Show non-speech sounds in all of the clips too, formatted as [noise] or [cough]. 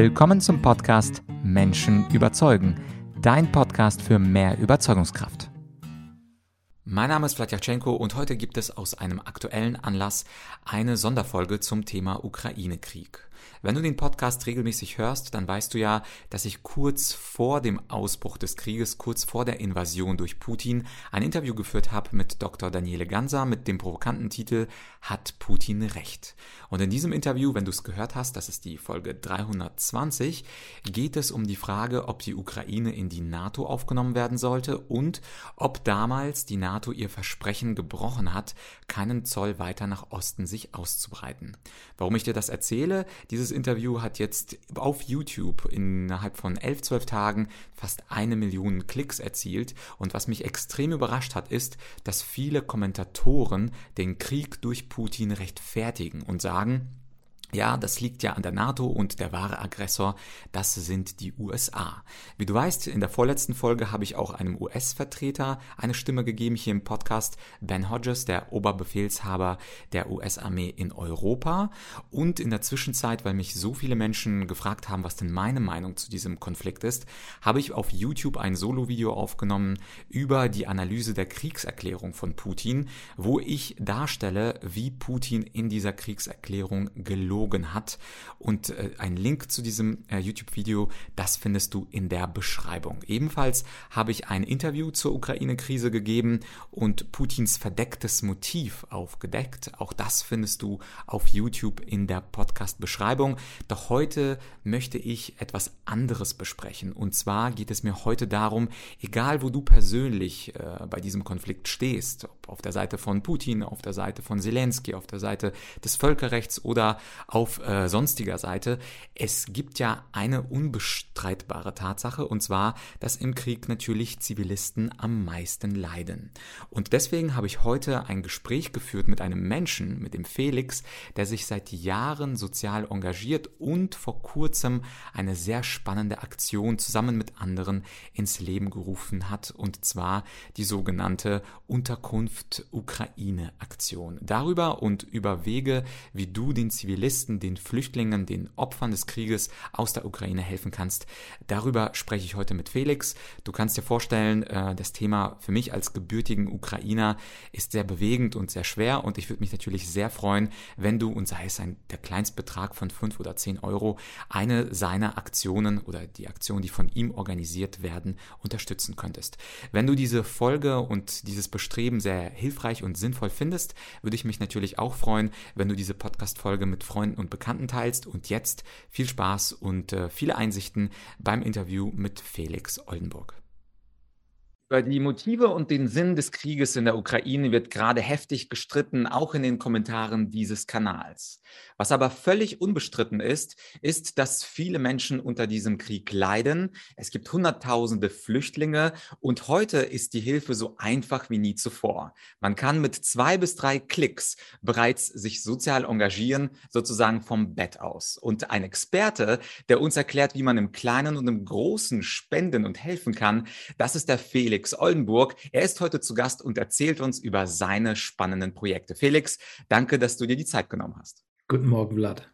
Willkommen zum Podcast Menschen überzeugen, dein Podcast für mehr Überzeugungskraft. Mein Name ist Vladyachenko und heute gibt es aus einem aktuellen Anlass eine Sonderfolge zum Thema Ukraine-Krieg. Wenn du den Podcast regelmäßig hörst, dann weißt du ja, dass ich kurz vor dem Ausbruch des Krieges, kurz vor der Invasion durch Putin, ein Interview geführt habe mit Dr. Daniele Ganser mit dem provokanten Titel Hat Putin recht? Und in diesem Interview, wenn du es gehört hast, das ist die Folge 320, geht es um die Frage, ob die Ukraine in die NATO aufgenommen werden sollte und ob damals die NATO ihr Versprechen gebrochen hat, keinen Zoll weiter nach Osten sich auszubreiten. Warum ich dir das erzähle? Dieses Interview hat jetzt auf YouTube innerhalb von elf, zwölf Tagen fast eine Million Klicks erzielt. Und was mich extrem überrascht hat, ist, dass viele Kommentatoren den Krieg durch Putin rechtfertigen und sagen, ja, das liegt ja an der NATO und der wahre Aggressor, das sind die USA. Wie du weißt, in der vorletzten Folge habe ich auch einem US-Vertreter eine Stimme gegeben hier im Podcast, Ben Hodges, der Oberbefehlshaber der US-Armee in Europa. Und in der Zwischenzeit, weil mich so viele Menschen gefragt haben, was denn meine Meinung zu diesem Konflikt ist, habe ich auf YouTube ein Solo-Video aufgenommen über die Analyse der Kriegserklärung von Putin, wo ich darstelle, wie Putin in dieser Kriegserklärung gelogen gelogen hat. Und äh, ein Link zu diesem äh, YouTube-Video, das findest du in der Beschreibung. Ebenfalls habe ich ein Interview zur Ukraine-Krise gegeben und Putins verdecktes Motiv aufgedeckt. Auch das findest du auf YouTube in der Podcast-Beschreibung. Doch heute möchte ich etwas anderes besprechen. Und zwar geht es mir heute darum, egal wo du persönlich äh, bei diesem Konflikt stehst, auf der Seite von Putin, auf der Seite von Zelensky, auf der Seite des Völkerrechts oder auf äh, sonstiger Seite. Es gibt ja eine unbestreitbare Tatsache, und zwar, dass im Krieg natürlich Zivilisten am meisten leiden. Und deswegen habe ich heute ein Gespräch geführt mit einem Menschen, mit dem Felix, der sich seit Jahren sozial engagiert und vor kurzem eine sehr spannende Aktion zusammen mit anderen ins Leben gerufen hat, und zwar die sogenannte Unterkunft Ukraine Aktion. Darüber und über Wege, wie du den Zivilisten den Flüchtlingen, den Opfern des Krieges aus der Ukraine helfen kannst. Darüber spreche ich heute mit Felix. Du kannst dir vorstellen, äh, das Thema für mich als gebürtigen Ukrainer ist sehr bewegend und sehr schwer und ich würde mich natürlich sehr freuen, wenn du, und sei es ein, der Kleinstbetrag von fünf oder zehn Euro, eine seiner Aktionen oder die Aktion, die von ihm organisiert werden, unterstützen könntest. Wenn du diese Folge und dieses Bestreben sehr hilfreich und sinnvoll findest, würde ich mich natürlich auch freuen, wenn du diese Podcast-Folge mit Freunden und Bekannten teilst. Und jetzt viel Spaß und äh, viele Einsichten beim Interview mit Felix Oldenburg. Über die Motive und den Sinn des Krieges in der Ukraine wird gerade heftig gestritten, auch in den Kommentaren dieses Kanals. Was aber völlig unbestritten ist, ist, dass viele Menschen unter diesem Krieg leiden. Es gibt Hunderttausende Flüchtlinge und heute ist die Hilfe so einfach wie nie zuvor. Man kann mit zwei bis drei Klicks bereits sich sozial engagieren, sozusagen vom Bett aus. Und ein Experte, der uns erklärt, wie man im Kleinen und im Großen spenden und helfen kann, das ist der Felix Felix Oldenburg. Er ist heute zu Gast und erzählt uns über seine spannenden Projekte. Felix, danke, dass du dir die Zeit genommen hast. Guten Morgen, Vlad.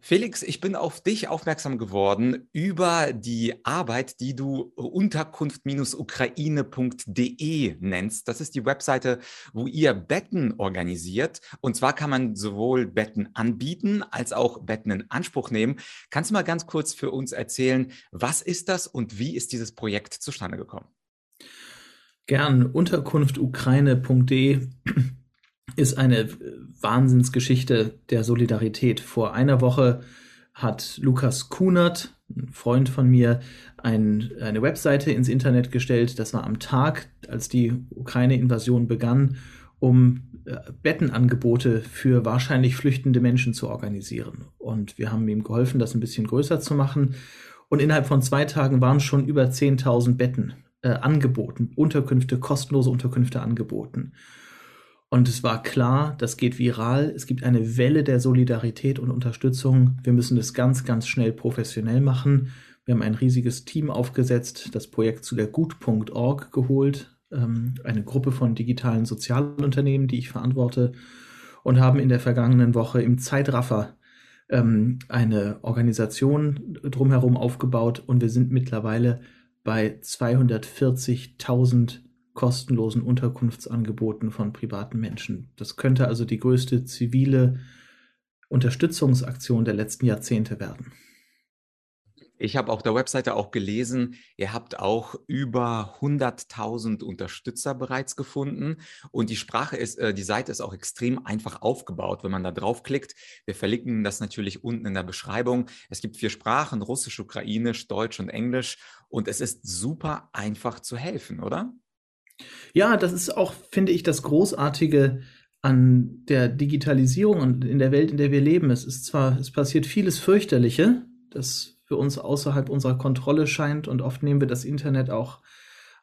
Felix, ich bin auf dich aufmerksam geworden über die Arbeit, die du unterkunft-ukraine.de nennst. Das ist die Webseite, wo ihr Betten organisiert. Und zwar kann man sowohl Betten anbieten als auch Betten in Anspruch nehmen. Kannst du mal ganz kurz für uns erzählen, was ist das und wie ist dieses Projekt zustande gekommen? Gern unterkunftukraine.de ist eine Wahnsinnsgeschichte der Solidarität. Vor einer Woche hat Lukas Kunert, ein Freund von mir, ein, eine Webseite ins Internet gestellt. Das war am Tag, als die Ukraine-Invasion begann, um äh, Bettenangebote für wahrscheinlich flüchtende Menschen zu organisieren. Und wir haben ihm geholfen, das ein bisschen größer zu machen. Und innerhalb von zwei Tagen waren schon über 10.000 Betten äh, angeboten, Unterkünfte, kostenlose Unterkünfte angeboten. Und es war klar, das geht viral. Es gibt eine Welle der Solidarität und Unterstützung. Wir müssen das ganz, ganz schnell professionell machen. Wir haben ein riesiges Team aufgesetzt, das Projekt zu der Gut.org geholt, ähm, eine Gruppe von digitalen Sozialunternehmen, die ich verantworte, und haben in der vergangenen Woche im Zeitraffer ähm, eine Organisation drumherum aufgebaut und wir sind mittlerweile bei 240.000 kostenlosen Unterkunftsangeboten von privaten Menschen. Das könnte also die größte zivile Unterstützungsaktion der letzten Jahrzehnte werden. Ich habe auf der Webseite auch gelesen, ihr habt auch über 100.000 Unterstützer bereits gefunden und die Sprache ist, äh, die Seite ist auch extrem einfach aufgebaut, wenn man da draufklickt. Wir verlinken das natürlich unten in der Beschreibung. Es gibt vier Sprachen, Russisch, Ukrainisch, Deutsch und Englisch und es ist super einfach zu helfen, oder? Ja, das ist auch, finde ich, das Großartige an der Digitalisierung und in der Welt, in der wir leben. Es ist zwar, es passiert vieles fürchterliche, das für uns außerhalb unserer Kontrolle scheint und oft nehmen wir das Internet auch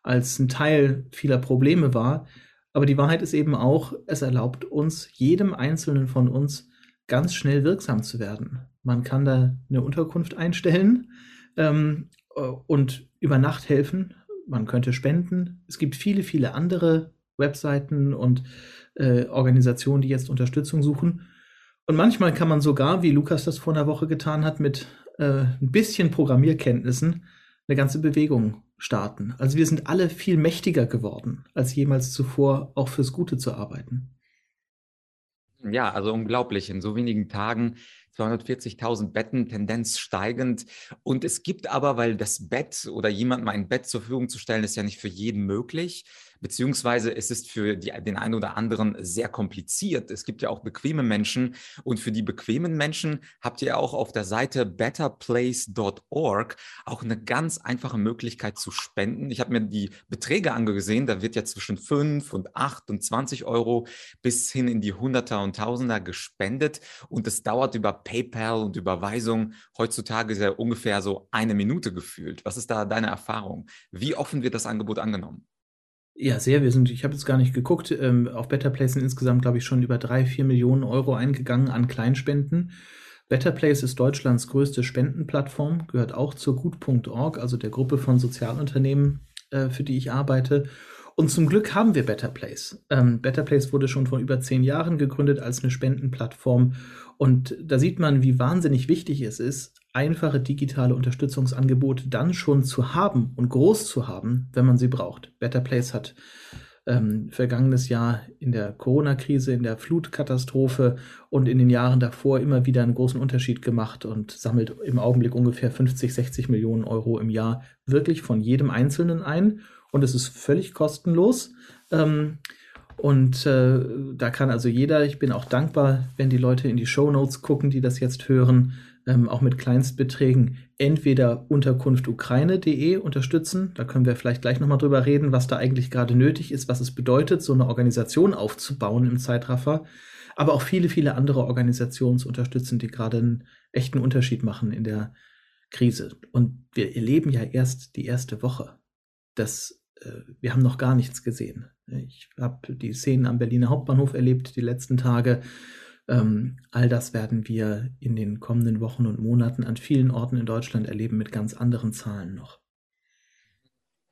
als ein Teil vieler Probleme wahr. Aber die Wahrheit ist eben auch, es erlaubt uns, jedem Einzelnen von uns, ganz schnell wirksam zu werden. Man kann da eine Unterkunft einstellen ähm, und über Nacht helfen. Man könnte spenden. Es gibt viele, viele andere Webseiten und äh, Organisationen, die jetzt Unterstützung suchen. Und manchmal kann man sogar, wie Lukas das vor einer Woche getan hat, mit äh, ein bisschen Programmierkenntnissen eine ganze Bewegung starten. Also wir sind alle viel mächtiger geworden, als jemals zuvor auch fürs Gute zu arbeiten. Ja, also unglaublich. In so wenigen Tagen 240.000 Betten, Tendenz steigend. Und es gibt aber, weil das Bett oder jemandem ein Bett zur Verfügung zu stellen, ist ja nicht für jeden möglich beziehungsweise es ist für die, den einen oder anderen sehr kompliziert. Es gibt ja auch bequeme Menschen und für die bequemen Menschen habt ihr auch auf der Seite betterplace.org auch eine ganz einfache Möglichkeit zu spenden. Ich habe mir die Beträge angesehen, da wird ja zwischen 5 und 8 und 20 Euro bis hin in die Hunderter und Tausender gespendet und es dauert über PayPal und Überweisung heutzutage sehr ungefähr so eine Minute gefühlt. Was ist da deine Erfahrung? Wie offen wird das Angebot angenommen? Ja, sehr. Wir sind, ich habe jetzt gar nicht geguckt, ähm, auf Better Place sind insgesamt, glaube ich, schon über drei, vier Millionen Euro eingegangen an Kleinspenden. Better Place ist Deutschlands größte Spendenplattform, gehört auch zur Gut.org, also der Gruppe von Sozialunternehmen, äh, für die ich arbeite. Und zum Glück haben wir Better Place. Ähm, Better Place wurde schon vor über zehn Jahren gegründet als eine Spendenplattform. Und da sieht man, wie wahnsinnig wichtig es ist, einfache digitale Unterstützungsangebote dann schon zu haben und groß zu haben, wenn man sie braucht. Better Place hat ähm, vergangenes Jahr in der Corona-Krise, in der Flutkatastrophe und in den Jahren davor immer wieder einen großen Unterschied gemacht und sammelt im Augenblick ungefähr 50, 60 Millionen Euro im Jahr wirklich von jedem Einzelnen ein. Und es ist völlig kostenlos. Ähm, und äh, da kann also jeder, ich bin auch dankbar, wenn die Leute in die Show Notes gucken, die das jetzt hören, ähm, auch mit Kleinstbeträgen entweder unterkunftukraine.de unterstützen. Da können wir vielleicht gleich nochmal drüber reden, was da eigentlich gerade nötig ist, was es bedeutet, so eine Organisation aufzubauen im Zeitraffer. Aber auch viele, viele andere Organisationen zu unterstützen, die gerade einen echten Unterschied machen in der Krise. Und wir erleben ja erst die erste Woche. Das, äh, wir haben noch gar nichts gesehen. Ich habe die Szenen am Berliner Hauptbahnhof erlebt die letzten Tage ähm, all das werden wir in den kommenden Wochen und Monaten an vielen Orten in Deutschland erleben mit ganz anderen Zahlen noch.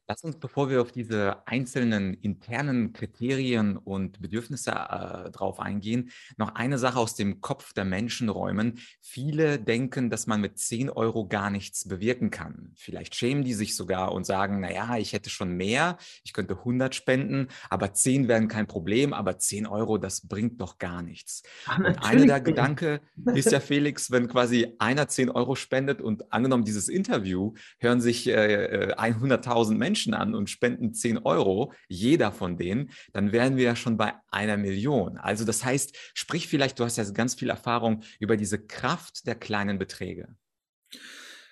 Lass uns, bevor wir auf diese einzelnen internen Kriterien und Bedürfnisse äh, drauf eingehen, noch eine Sache aus dem Kopf der Menschen räumen. Viele denken, dass man mit 10 Euro gar nichts bewirken kann. Vielleicht schämen die sich sogar und sagen, naja, ich hätte schon mehr, ich könnte 100 spenden, aber 10 wären kein Problem, aber 10 Euro, das bringt doch gar nichts. Ach, und einer der Gedanken ist ja, Felix, wenn quasi einer 10 Euro spendet und angenommen dieses Interview hören sich äh, 100.000 äh, Menschen Menschen an und spenden 10 Euro, jeder von denen, dann wären wir ja schon bei einer Million. Also das heißt, sprich vielleicht, du hast ja ganz viel Erfahrung über diese Kraft der kleinen Beträge.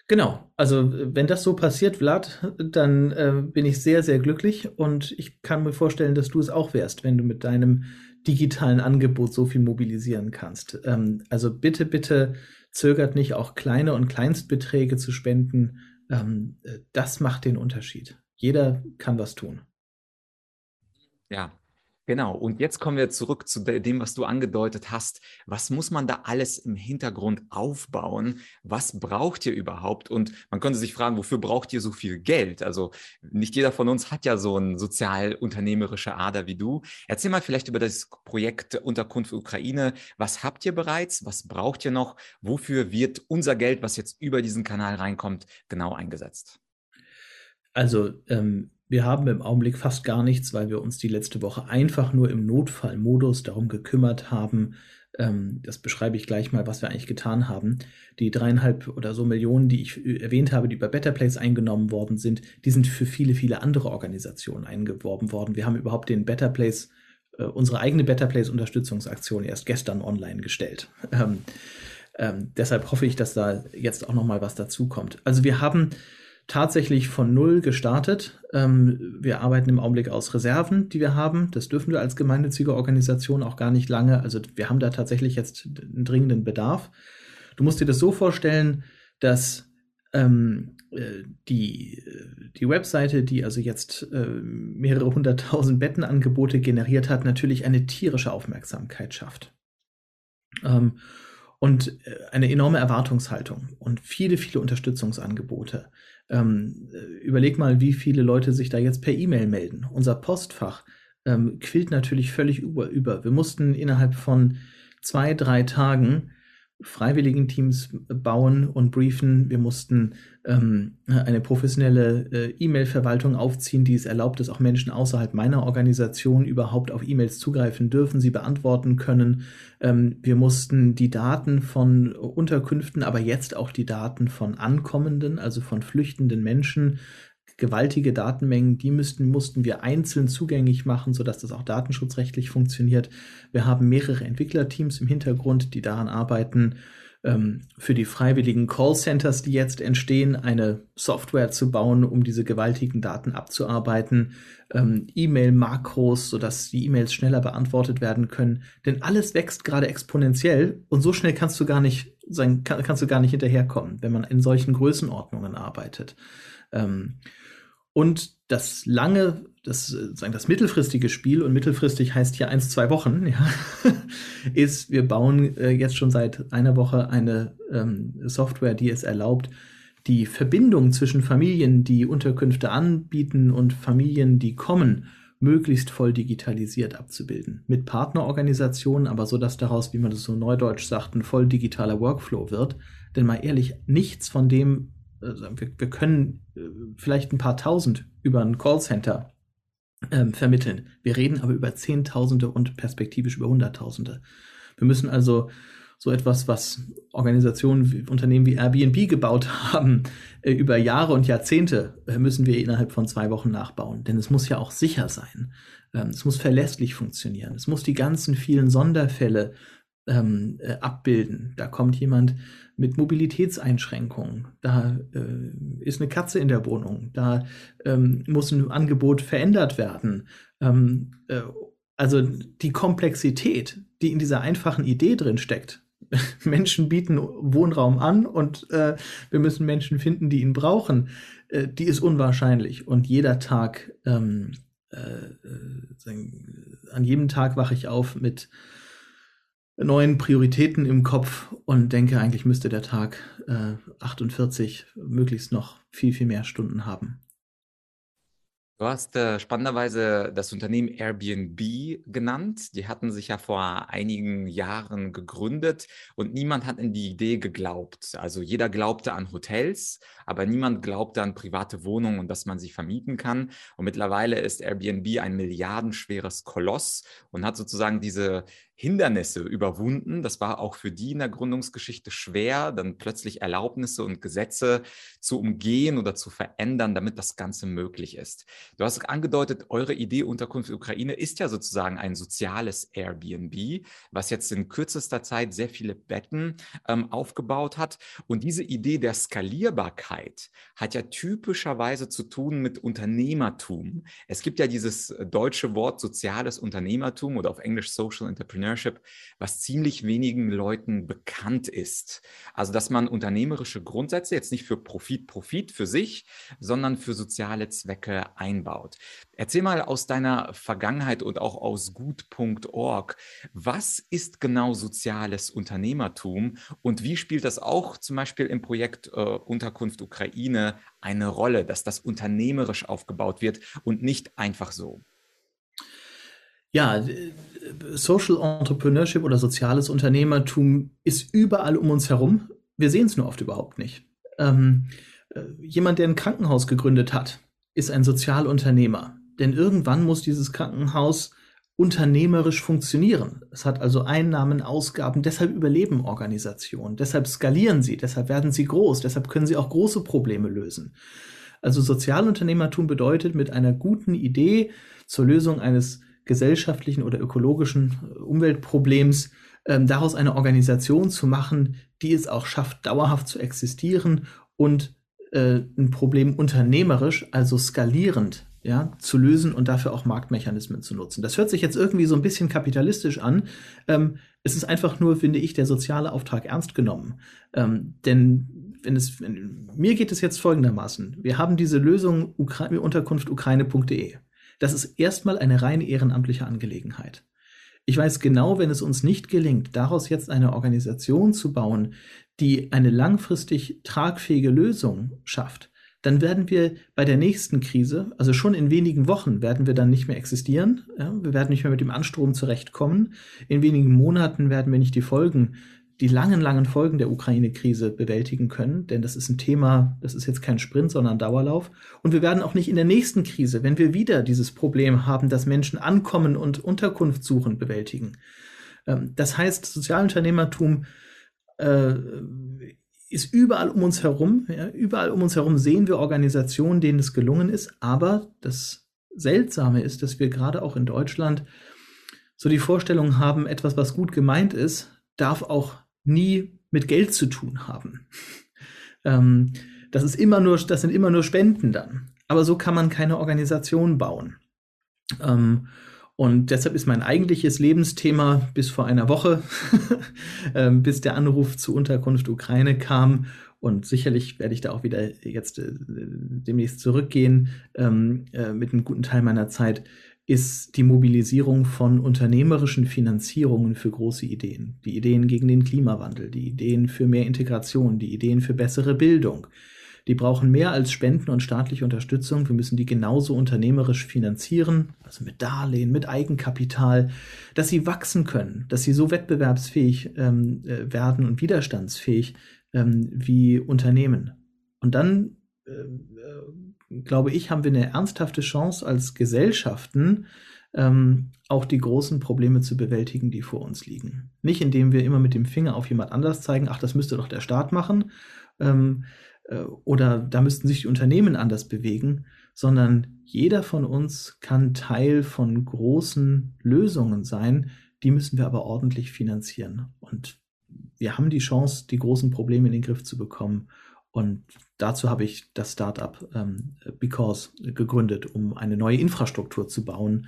Genau, also wenn das so passiert, Vlad, dann äh, bin ich sehr, sehr glücklich und ich kann mir vorstellen, dass du es auch wärst, wenn du mit deinem digitalen Angebot so viel mobilisieren kannst. Ähm, also bitte, bitte zögert nicht, auch kleine und Kleinstbeträge zu spenden. Ähm, äh, das macht den Unterschied. Jeder kann was tun. Ja, Genau, und jetzt kommen wir zurück zu dem, was du angedeutet hast. Was muss man da alles im Hintergrund aufbauen? Was braucht ihr überhaupt? Und man könnte sich fragen, wofür braucht ihr so viel Geld? Also nicht jeder von uns hat ja so eine sozial-unternehmerische Ader wie du. Erzähl mal vielleicht über das Projekt Unterkunft Ukraine. Was habt ihr bereits? Was braucht ihr noch? Wofür wird unser Geld, was jetzt über diesen Kanal reinkommt, genau eingesetzt? Also ähm, wir haben im Augenblick fast gar nichts, weil wir uns die letzte Woche einfach nur im Notfallmodus darum gekümmert haben. Ähm, das beschreibe ich gleich mal, was wir eigentlich getan haben. Die dreieinhalb oder so Millionen, die ich erwähnt habe, die bei Better Place eingenommen worden sind, die sind für viele, viele andere Organisationen eingeworben worden. Wir haben überhaupt den Better Place, äh, unsere eigene Better Place Unterstützungsaktion erst gestern online gestellt. [laughs] Ähm, ähm, deshalb hoffe ich, dass da jetzt auch noch mal was dazukommt. Also wir haben tatsächlich von Null gestartet. Ähm, wir arbeiten im Augenblick aus Reserven, die wir haben. Das dürfen wir als gemeinnützige Organisation auch gar nicht lange. Also wir haben da tatsächlich jetzt einen dringenden Bedarf. Du musst dir das so vorstellen, dass ähm, äh, die, die Webseite, die also jetzt äh, mehrere hunderttausend Bettenangebote generiert hat, natürlich eine tierische Aufmerksamkeit schafft. Ähm, und äh, eine enorme Erwartungshaltung und viele, viele Unterstützungsangebote. Ähm, überleg mal, wie viele Leute sich da jetzt per E-Mail melden. Unser Postfach ähm, quillt natürlich völlig über, über. Wir mussten innerhalb von zwei, drei Tagen Freiwilligenteams bauen und briefen. Wir mussten ähm, eine professionelle äh, E-Mail-Verwaltung aufziehen, die es erlaubt, dass auch Menschen außerhalb meiner Organisation überhaupt auf E-Mails zugreifen dürfen, sie beantworten können. Ähm, wir mussten die Daten von Unterkünften, aber jetzt auch die Daten von Ankommenden, also von flüchtenden Menschen gewaltige Datenmengen, die müssten, mussten wir einzeln zugänglich machen, sodass das auch datenschutzrechtlich funktioniert. Wir haben mehrere Entwicklerteams im Hintergrund, die daran arbeiten, ähm, für die freiwilligen Callcenters, die jetzt entstehen, eine Software zu bauen, um diese gewaltigen Daten abzuarbeiten, ähm, E-Mail-Makros, sodass die E-Mails schneller beantwortet werden können. Denn alles wächst gerade exponentiell und so schnell kannst du gar nicht sein, kann, kannst du gar nicht hinterherkommen, wenn man in solchen Größenordnungen arbeitet. Ähm, und das lange, das, sagen das mittelfristige Spiel, und mittelfristig heißt hier eins, zwei Wochen, [laughs] ja, ist, wir bauen äh, jetzt schon seit einer Woche eine ähm, Software, die es erlaubt, die Verbindung zwischen Familien, die Unterkünfte anbieten und Familien, die kommen, möglichst voll digitalisiert abzubilden. Mit Partnerorganisationen, aber so, dass daraus, wie man das so neudeutsch sagt, ein voll digitaler Workflow wird. Denn mal ehrlich, nichts von dem, wir, wir, können äh, vielleicht ein paar tausend über ein Callcenter ähm, vermitteln. Wir reden aber über Zehntausende und perspektivisch über Hunderttausende. Wir müssen also so etwas, was Organisationen, Unternehmen wie Airbnb gebaut haben, äh, über Jahre und Jahrzehnte, äh, müssen wir innerhalb von zwei Wochen nachbauen. Denn es muss ja auch sicher sein. Ähm, es muss verlässlich funktionieren. Es muss die ganzen vielen Sonderfälle ähm, äh, abbilden. Da kommt jemand mit Mobilitätseinschränkungen. Da äh, ist eine Katze in der Wohnung. Da ähm, muss ein Angebot verändert werden. Ähm, äh, also die Komplexität, die in dieser einfachen Idee drin steckt. [laughs] Menschen bieten Wohnraum an und äh, wir müssen Menschen finden, die ihn brauchen. Äh, die ist unwahrscheinlich. Und jeder Tag, ähm, äh, äh, an jedem Tag wache ich auf mit neuen Prioritäten im Kopf und denke, eigentlich müsste der Tag äh, 48 möglichst noch viel, viel mehr Stunden haben. Du hast äh, spannenderweise das Unternehmen Airbnb genannt. Die hatten sich ja vor einigen Jahren gegründet und niemand hat in die Idee geglaubt. Also jeder glaubte an Hotels, aber niemand glaubte an private Wohnungen und dass man sie vermieten kann. Und mittlerweile ist Airbnb ein milliardenschweres Koloss und hat sozusagen diese Hindernisse überwunden. Das war auch für die in der Gründungsgeschichte schwer, dann plötzlich Erlaubnisse und Gesetze zu umgehen oder zu verändern, damit das Ganze möglich ist. Du hast angedeutet, eure Idee Unterkunft Ukraine ist ja sozusagen ein soziales Airbnb, was jetzt in kürzester Zeit sehr viele Betten ähm, aufgebaut hat. Und diese Idee der Skalierbarkeit hat ja typischerweise zu tun mit Unternehmertum. Es gibt ja dieses deutsche Wort soziales Unternehmertum oder auf Englisch Social Entrepreneur Entrepreneurship, was ziemlich wenigen Leuten bekannt ist. Also, dass man unternehmerische Grundsätze jetzt nicht für Profit, Profit für sich, sondern für soziale Zwecke einbaut. Erzähl mal aus deiner Vergangenheit und auch aus gut.org, was ist genau soziales Unternehmertum und wie spielt das auch zum Beispiel im Projekt äh, Unterkunft Ukraine eine Rolle, dass das unternehmerisch aufgebaut wird und nicht einfach so? Ja, äh, Social Entrepreneurship oder soziales Unternehmertum ist überall um uns herum. Wir sehen es nur oft überhaupt nicht. Ähm, äh, jemand, der ein Krankenhaus gegründet hat, ist ein Sozialunternehmer. Denn irgendwann muss dieses Krankenhaus unternehmerisch funktionieren. Es hat also Einnahmen, Ausgaben, deshalb überleben Organisationen, deshalb skalieren sie, deshalb werden sie groß, deshalb können sie auch große Probleme lösen. Also Sozialunternehmertum bedeutet mit einer guten Idee zur Lösung eines gesellschaftlichen oder ökologischen äh, Umweltproblems ähm, daraus eine Organisation zu machen, die es auch schafft, dauerhaft zu existieren und äh, ein Problem unternehmerisch, also skalierend ja, zu lösen und dafür auch Marktmechanismen zu nutzen. Das hört sich jetzt irgendwie so ein bisschen kapitalistisch an. Ähm, es ist einfach nur, finde ich, der soziale Auftrag ernst genommen. Ähm, denn wenn es, wenn, mir geht es jetzt folgendermaßen. Wir haben diese Lösung Ukra Unterkunft ukraine.de. Das ist erstmal eine rein ehrenamtliche Angelegenheit. Ich weiß genau, wenn es uns nicht gelingt, daraus jetzt eine Organisation zu bauen, die eine langfristig tragfähige Lösung schafft, dann werden wir bei der nächsten Krise, also schon in wenigen Wochen, werden wir dann nicht mehr existieren. Ja, wir werden nicht mehr mit dem Anstrom zurechtkommen. In wenigen Monaten werden wir nicht die Folgen, die langen, langen Folgen der Ukraine-Krise bewältigen können, denn das ist ein Thema, das ist jetzt kein Sprint, sondern Dauerlauf. Und wir werden auch nicht in der nächsten Krise, wenn wir wieder dieses Problem haben, dass Menschen ankommen und Unterkunft suchen, bewältigen. Ähm, das heißt, Sozialunternehmertum äh, ist überall um uns herum. Ja, überall um uns herum sehen wir Organisationen, denen es gelungen ist. Aber das Seltsame ist, dass wir gerade auch in Deutschland so die Vorstellung haben, etwas, was gut gemeint ist, darf auch nie mit Geld zu tun haben. ähm, das ist immer nur, das sind immer nur Spenden dann. Aber so kann man keine Organisation bauen. Ähm, und deshalb ist mein eigentliches Lebensthema bis vor einer Woche, [laughs] ähm, bis der Anruf zur Unterkunft Ukraine kam. Und sicherlich werde ich da auch wieder jetzt äh, demnächst zurückgehen ähm, äh, mit einem guten Teil meiner Zeit, ist die Mobilisierung von unternehmerischen Finanzierungen für große Ideen. Die Ideen gegen den Klimawandel, die Ideen für mehr Integration, die Ideen für bessere Bildung, die brauchen mehr als Spenden und staatliche Unterstützung. Wir müssen die genauso unternehmerisch finanzieren, also mit Darlehen, mit Eigenkapital, dass sie wachsen können, dass sie so wettbewerbsfähig ähm, äh, werden und widerstandsfähig ähm, wie Unternehmen. Und dann, äh, äh, glaube ich, haben wir eine ernsthafte Chance als Gesellschaften, ähm, auch die großen Probleme zu bewältigen, die vor uns liegen. Nicht indem wir immer mit dem Finger auf jemand anders zeigen, ach, das müsste doch der Staat machen, ähm, äh, oder da müssten sich die Unternehmen anders bewegen, sondern jeder von uns kann Teil von großen Lösungen sein, die müssen wir aber ordentlich finanzieren. Und wir haben die Chance, die großen Probleme in den Griff zu bekommen. Und dazu habe ich das Startup ähm, Because gegründet, um eine neue Infrastruktur zu bauen,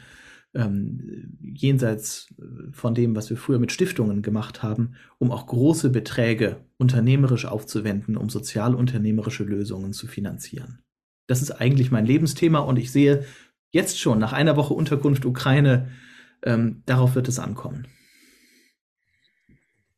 ähm, jenseits äh, von dem, was wir früher mit Stiftungen gemacht haben, um auch große Beträge unternehmerisch aufzuwenden, um sozialunternehmerische Lösungen zu finanzieren. Das ist eigentlich mein Lebensthema und ich sehe jetzt schon nach einer Woche Unterkunft Ukraine, ähm, darauf wird es ankommen.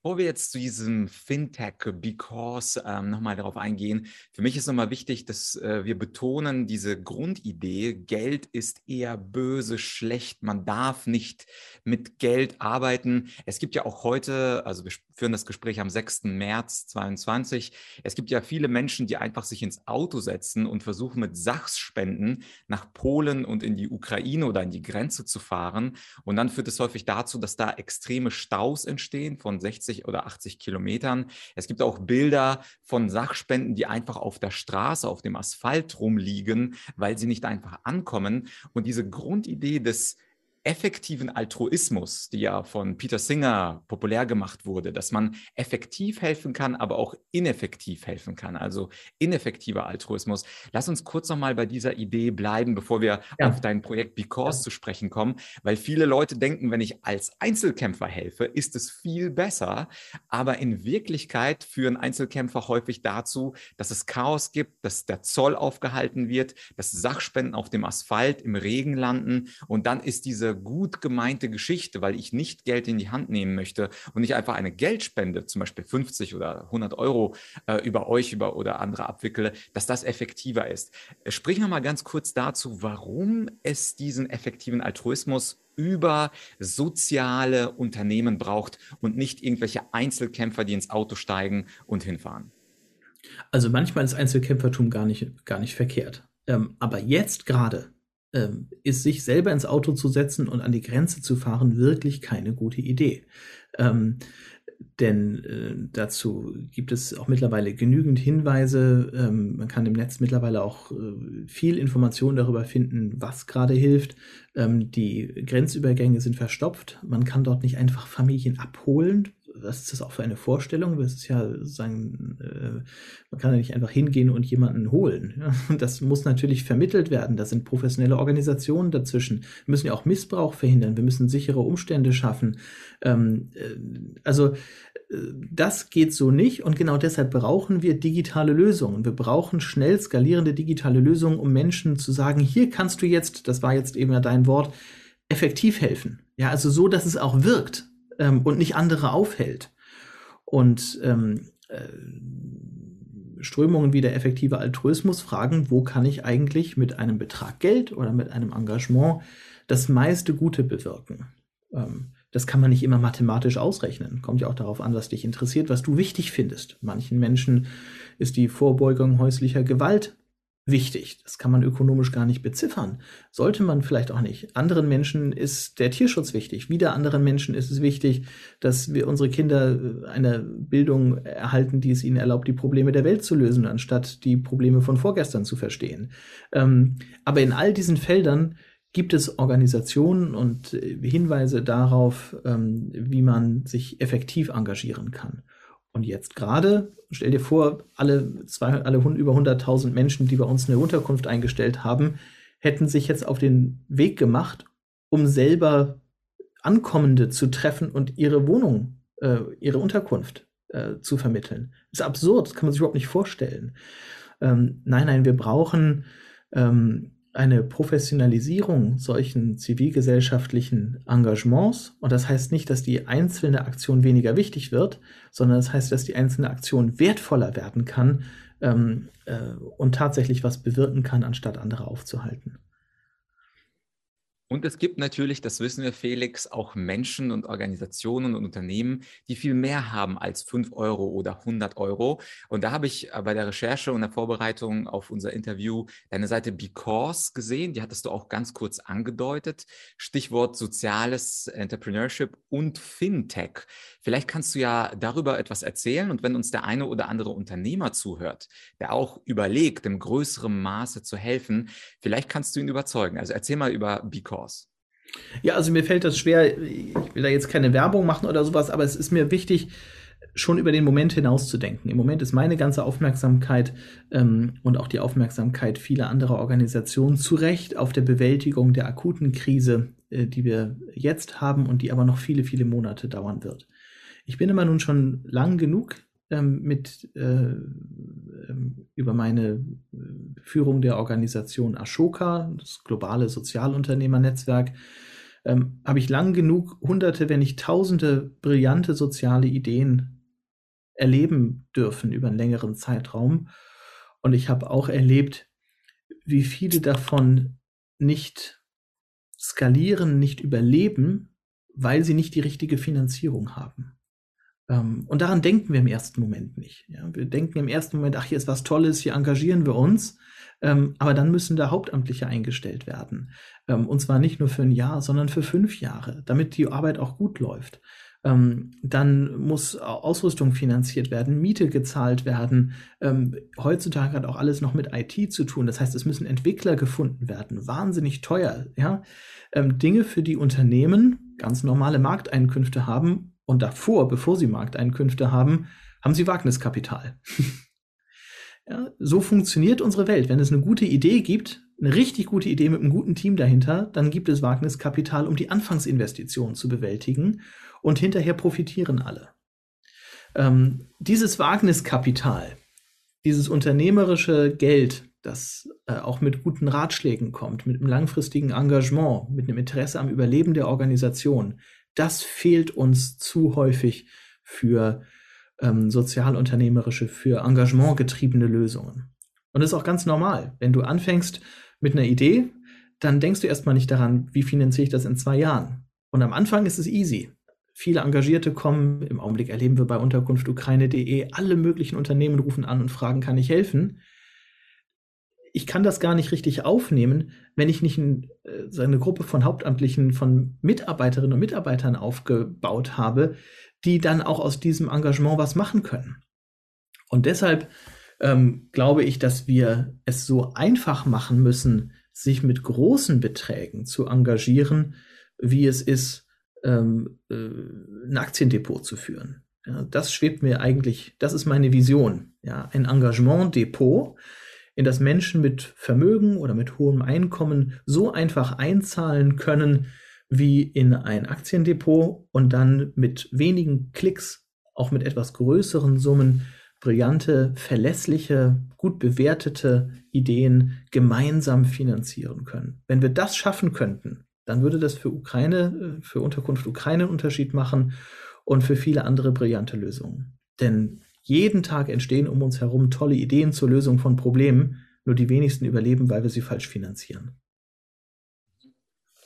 Bevor wir jetzt zu diesem Fintech Because ähm, nochmal darauf eingehen, für mich ist nochmal wichtig, dass äh, wir betonen, diese Grundidee, Geld ist eher böse, schlecht, man darf nicht mit Geld arbeiten. Es gibt ja auch heute, also wir führen das Gespräch am 6. März 2022, es gibt ja viele Menschen, die einfach sich ins Auto setzen und versuchen mit Sachspenden nach Polen und in die Ukraine oder in die Grenze zu fahren. Und dann führt es häufig dazu, dass da extreme Staus entstehen von 60 70 oder 80 Kilometern. Es gibt auch Bilder von Sachspenden, die einfach auf der Straße, auf dem Asphalt rumliegen, weil sie nicht einfach ankommen. Und diese Grundidee des effektiven Altruismus, die ja von Peter Singer populär gemacht wurde, dass man effektiv helfen kann, aber auch ineffektiv helfen kann, also ineffektiver Altruismus. Lass uns kurz nochmal bei dieser Idee bleiben, bevor wir ja. auf dein Projekt Because ja. zu sprechen kommen, weil viele Leute denken, wenn ich als Einzelkämpfer helfe, ist es viel besser, aber in Wirklichkeit führen Einzelkämpfer häufig dazu, dass es Chaos gibt, dass der Zoll aufgehalten wird, dass Sachspenden auf dem Asphalt im Regen landen und dann ist diese gut gemeinte Geschichte, weil ich nicht Geld in die Hand nehmen möchte und nicht einfach eine Geldspende, zum Beispiel 50 oder 100 Euro äh, über euch über oder andere abwickle, dass das effektiver ist. Sprich noch mal ganz kurz dazu, warum es diesen effektiven Altruismus über soziale Unternehmen braucht und nicht irgendwelche Einzelkämpfer, die ins Auto steigen und hinfahren. Also manchmal ist Einzelkämpfertum gar nicht, gar nicht verkehrt. Ähm, aber jetzt gerade ähm, ist sich selber ins Auto zu setzen und an die Grenze zu fahren wirklich keine gute Idee. Ähm, denn äh, dazu gibt es auch mittlerweile genügend Hinweise. Ähm, man kann im Netz mittlerweile auch äh, viel Information darüber finden, was gerade hilft. Ähm, die Grenzübergänge sind verstopft. Man kann dort nicht einfach Familien abholen, was ist das auch für eine Vorstellung? Das ist ja sagen, äh, man kann ja nicht einfach hingehen und jemanden holen. Das muss natürlich vermittelt werden. Da sind professionelle Organisationen dazwischen. Wir müssen ja auch Missbrauch verhindern. Wir müssen sichere Umstände schaffen. Ähm, äh, also äh, das geht so nicht und genau deshalb brauchen wir digitale Lösungen. Wir brauchen schnell skalierende digitale Lösungen, um Menschen zu sagen, hier kannst du jetzt, das war jetzt eben ja dein Wort, effektiv helfen. Ja, also so, dass es auch wirkt ähm, und nicht andere aufhält. Und ähm, äh, Strömungen wie der effektive Altruismus fragen, wo kann ich eigentlich mit einem Betrag Geld oder mit einem Engagement das meiste Gute bewirken. Ähm, das kann man nicht immer mathematisch ausrechnen. Kommt ja auch darauf an, was dich interessiert, was du wichtig findest. Manchen Menschen ist die Vorbeugung häuslicher Gewalt wichtig. Das kann man ökonomisch gar nicht beziffern. Sollte man vielleicht auch nicht. Anderen Menschen ist der Tierschutz wichtig. Wieder anderen Menschen ist es wichtig, dass wir unsere Kinder äh, eine Bildung erhalten, die es ihnen erlaubt, die Probleme der Welt zu lösen, anstatt die Probleme von vorgestern zu verstehen. Ähm, aber in all diesen Feldern gibt es Organisationen und äh, Hinweise darauf, ähm, wie man sich effektiv engagieren kann. Und jetzt gerade, stell dir vor, alle, zwei, alle über 100.000 Menschen, die bei uns eine Unterkunft eingestellt haben, hätten sich jetzt auf den Weg gemacht, um selber Ankommende zu treffen und ihre Wohnung, äh, ihre Unterkunft äh, zu vermitteln. Ist absurd, das kann man sich überhaupt nicht vorstellen. Ähm, nein, nein, wir brauchen ähm, eine Professionalisierung solchen zivilgesellschaftlichen Engagements. Und das heißt nicht, dass die einzelne Aktion weniger wichtig wird, sondern das heißt, dass die einzelne Aktion wertvoller werden kann ähm, äh, und tatsächlich was bewirken kann, anstatt andere aufzuhalten. Und es gibt natürlich, das wissen wir, Felix, auch Menschen und Organisationen und Unternehmen, die viel mehr haben als 5 Euro oder 100 Euro. Und da habe ich äh, bei der Recherche und der Vorbereitung auf unser Interview deine Seite Because gesehen. Die hattest du auch ganz kurz angedeutet. Stichwort soziales Entrepreneurship und Fintech. Vielleicht kannst du ja darüber etwas erzählen. Und wenn uns der eine oder andere Unternehmer zuhört, der auch überlegt, im größeren Maße zu helfen, vielleicht kannst du ihn überzeugen. Also erzähl mal über Because. Kurs? Ja, also mir fällt das schwer, ich will da jetzt keine Werbung machen oder sowas, aber es ist mir wichtig, schon über den Moment hinauszudenken. Im Moment ist meine ganze Aufmerksamkeit ähm, und auch die Aufmerksamkeit vieler anderer Organisationen zu Recht auf der Bewältigung der akuten Krise, äh, die wir jetzt haben und die aber noch viele, viele Monate dauern wird. Ich bin immer nun schon lang genug ähm, mit äh, ähm, über meine äh, Führung der Organisation Ashoka, das globale Sozialunternehmernetzwerk, ähm, habe ich lang genug hunderte, wenn nicht tausende brillante soziale Ideen erleben dürfen über einen längeren Zeitraum. Und ich habe auch erlebt, wie viele davon nicht skalieren, nicht überleben, weil sie nicht die richtige Finanzierung haben. Ähm, und daran denken wir im ersten Moment nicht. Ja? Wir denken im ersten Moment, ach, hier ist was Tolles, hier engagieren wir uns. Ähm, aber dann müssen da Hauptamtliche eingestellt werden. Ähm, und zwar nicht nur für ein Jahr, sondern für fünf Jahre, damit die Arbeit auch gut läuft. Dann muss Ausrüstung finanziert werden, Miete gezahlt werden. Heutzutage hat auch alles noch mit IT zu tun. Das heißt, es müssen Entwickler gefunden werden. Wahnsinnig teuer. Ja? Dinge, für die Unternehmen ganz normale Markteinkünfte haben und davor, bevor sie Markteinkünfte haben, haben sie Wagniskapital. [laughs] ja, so funktioniert unsere Welt. Wenn es eine gute Idee gibt, eine richtig gute Idee mit einem guten Team dahinter, dann gibt es Wagniskapital, um die Anfangsinvestitionen zu bewältigen und hinterher profitieren alle. Ähm, dieses Wagniskapital, dieses unternehmerische Geld, das äh, auch mit guten Ratschlägen kommt, mit einem langfristigen Engagement, mit einem Interesse am Überleben der Organisation, das fehlt uns zu häufig für ähm, sozialunternehmerische, für engagementgetriebene Lösungen. Und das ist auch ganz normal. Wenn du anfängst mit einer Idee, dann denkst du erstmal nicht daran, wie finanziere ich das in zwei Jahren. Und am Anfang ist es easy. Viele Engagierte kommen, im Augenblick erleben wir bei unterkunftukraine.de, alle möglichen Unternehmen rufen an und fragen, kann ich helfen? Ich kann das gar nicht richtig aufnehmen, wenn ich nicht ein, äh, eine Gruppe von Hauptamtlichen, von Mitarbeiterinnen und Mitarbeitern aufgebaut habe, die dann auch aus diesem Engagement was machen können. Und deshalb ähm, glaube ich, dass wir es so einfach machen müssen, sich mit großen Beträgen zu engagieren, wie es ist, ähm, äh, ein Aktiendepot zu führen. Ja, das schwebt mir eigentlich, das ist meine Vision. Ja, ein Engagementdepot, in das Menschen mit Vermögen oder mit hohem Einkommen so einfach einzahlen können wie in ein Aktiendepot und dann mit wenigen Klicks, auch mit etwas größeren Summen, brillante, verlässliche, gut bewertete Ideen gemeinsam finanzieren können. Wenn wir das schaffen könnten, dann würde das für Ukraine, äh, für Unterkunft Ukraine einen Unterschied machen und für viele andere brillante Lösungen. Denn jeden Tag entstehen um uns herum tolle Ideen zur Lösung von Problemen, nur die wenigsten überleben, weil wir sie falsch finanzieren.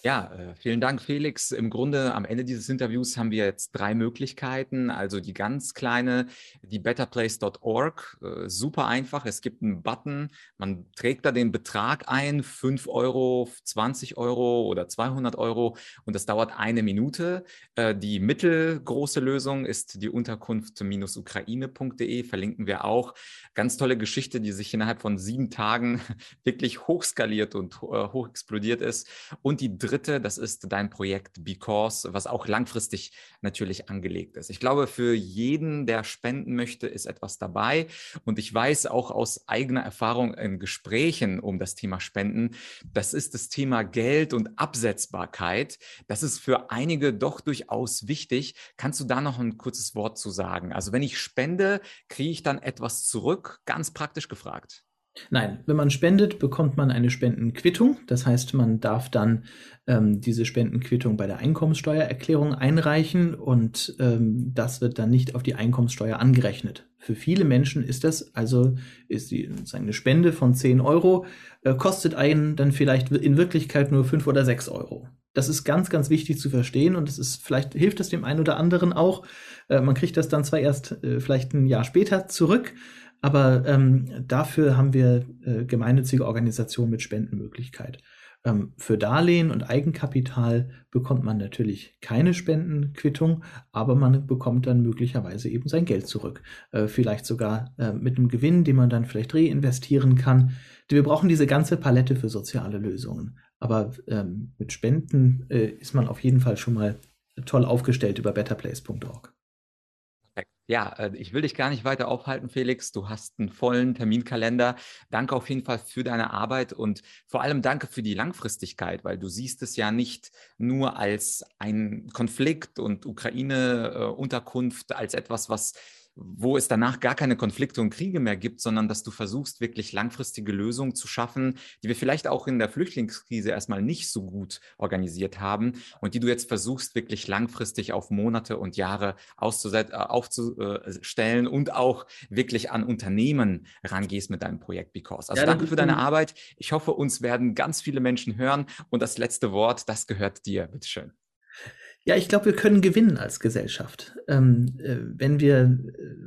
Ja, äh, vielen Dank, Felix. Im Grunde am Ende dieses Interviews haben wir jetzt drei Möglichkeiten. Also die ganz kleine, die betterplace.org, äh, super einfach. Es gibt einen Button, man trägt da den Betrag ein, 5 Euro, 20 Euro oder 200 Euro und das dauert eine Minute. Äh, die mittelgroße Lösung ist die Unterkunft-ukraine.de, verlinken wir auch. Ganz tolle Geschichte, die sich innerhalb von sieben Tagen [laughs] wirklich hochskaliert und hoch explodiert ist. Und die dritte, das ist dein Projekt Because, was auch langfristig natürlich angelegt ist. Ich glaube, für jeden, der spenden möchte, ist etwas dabei. Und ich weiß auch aus eigener Erfahrung in Gesprächen um das Thema Spenden, das ist das Thema Geld und Absetzbarkeit. Das ist für einige doch durchaus wichtig. Kannst du da noch ein kurzes Wort zu sagen? Also wenn ich spende, kriege ich dann etwas zurück? Ganz praktisch gefragt. Nein, wenn man spendet, bekommt man eine Spendenquittung. Das heißt, man darf dann ähm, diese Spendenquittung bei der Einkommenssteuererklärung einreichen und ähm, das wird dann nicht auf die Einkommenssteuer angerechnet. Für viele Menschen ist das also ist die, eine Spende von 10 Euro, äh, kostet einen dann vielleicht in Wirklichkeit nur 5 oder 6 Euro. Das ist ganz, ganz wichtig zu verstehen und es ist vielleicht hilft es dem einen oder anderen auch. Äh, man kriegt das dann zwar erst äh, vielleicht ein Jahr später zurück, aber ähm, dafür haben wir äh, gemeinnützige Organisationen mit Spendenmöglichkeit. Ähm, für Darlehen und Eigenkapital bekommt man natürlich keine Spendenquittung, aber man bekommt dann möglicherweise eben sein Geld zurück. Äh, vielleicht sogar äh, mit einem Gewinn, den man dann vielleicht reinvestieren kann. Wir brauchen diese ganze Palette für soziale Lösungen. Aber ähm, mit Spenden äh, ist man auf jeden Fall schon mal toll aufgestellt über betterplace.org. Ja, äh, ich will dich gar nicht weiter aufhalten, Felix. Du hast einen vollen Terminkalender. Danke auf jeden Fall für deine Arbeit und vor allem danke für die Langfristigkeit, weil du siehst es ja nicht nur als ein Konflikt und Ukraine-Unterkunft, als etwas, was wo es danach gar keine Konflikte und Kriege mehr gibt, sondern dass du versuchst, wirklich langfristige Lösungen zu schaffen, die wir vielleicht auch in der Flüchtlingskrise erstmal nicht so gut organisiert haben und die du jetzt versuchst, wirklich langfristig auf Monate und Jahre äh, aufzustellen und auch wirklich an Unternehmen rangehst mit deinem Projekt Because. Also ja, danke für deine Arbeit. Ich hoffe, uns werden ganz viele Menschen hören und das letzte Wort, das gehört dir. Bitteschön. Ja, ich glaube, wir können gewinnen als Gesellschaft. Ähm, äh, wenn wir,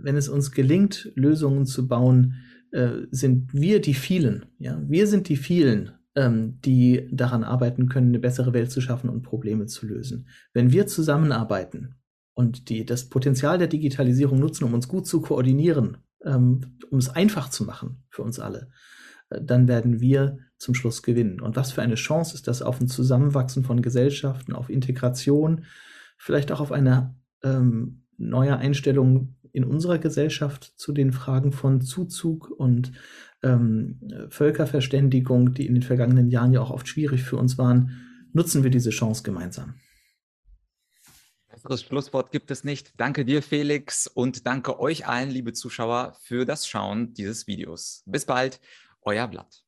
wenn es uns gelingt, Lösungen zu bauen, äh, sind wir die vielen. Ja, wir sind die vielen, ähm, die daran arbeiten können, eine bessere Welt zu schaffen und Probleme zu lösen. Wenn wir zusammenarbeiten, und die das Potenzial der Digitalisierung nutzen, um uns gut zu koordinieren, ähm, um es einfach zu machen für uns alle, äh, dann werden wir zum Schluss gewinnen. Und was für eine Chance ist das auf ein Zusammenwachsen von Gesellschaften, auf Integration, vielleicht auch auf eine ähm, neue Einstellung in unserer Gesellschaft zu den Fragen von Zuzug und ähm, Völkerverständigung, die in den vergangenen Jahren ja auch oft schwierig für uns waren, nutzen wir diese Chance gemeinsam. Besseres Schlusswort gibt es nicht. Danke dir, Felix, und danke euch allen, liebe Zuschauer, für das Schauen dieses Videos. Bis bald, euer Blatt.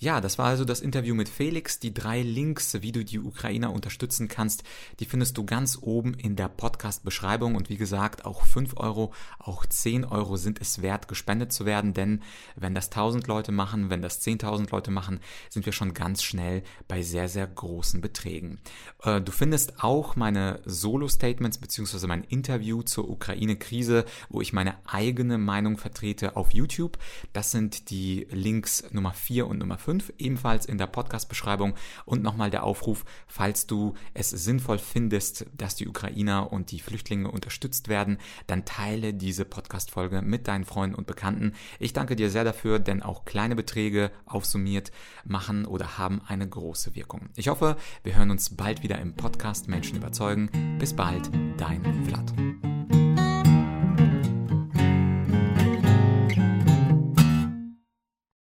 Ja, das war also das Interview mit Felix. Die drei Links, wie du die Ukrainer unterstützen kannst, die findest du ganz oben in der Podcast-Beschreibung. Und wie gesagt, auch 5 Euro, auch 10 Euro sind es wert, gespendet zu werden. Denn wenn das 1000 Leute machen, wenn das 10.000 Leute machen, sind wir schon ganz schnell bei sehr, sehr großen Beträgen. Äh, du findest auch meine Solo-Statements beziehungsweise mein Interview zur Ukraine-Krise, wo ich meine eigene Meinung vertrete auf YouTube. Das sind die Links Nummer 4 und Nummer 5. 5, ebenfalls in der Podcast-Beschreibung. Und nochmal der Aufruf, falls du es sinnvoll findest, dass die Ukrainer und die Flüchtlinge unterstützt werden, dann teile diese Podcast-Folge mit deinen Freunden und Bekannten. Ich danke dir sehr dafür, denn auch kleine Beträge aufsummiert machen oder haben eine große Wirkung. Ich hoffe, wir hören uns bald wieder im Podcast Menschen überzeugen. Bis bald, dein Vlad.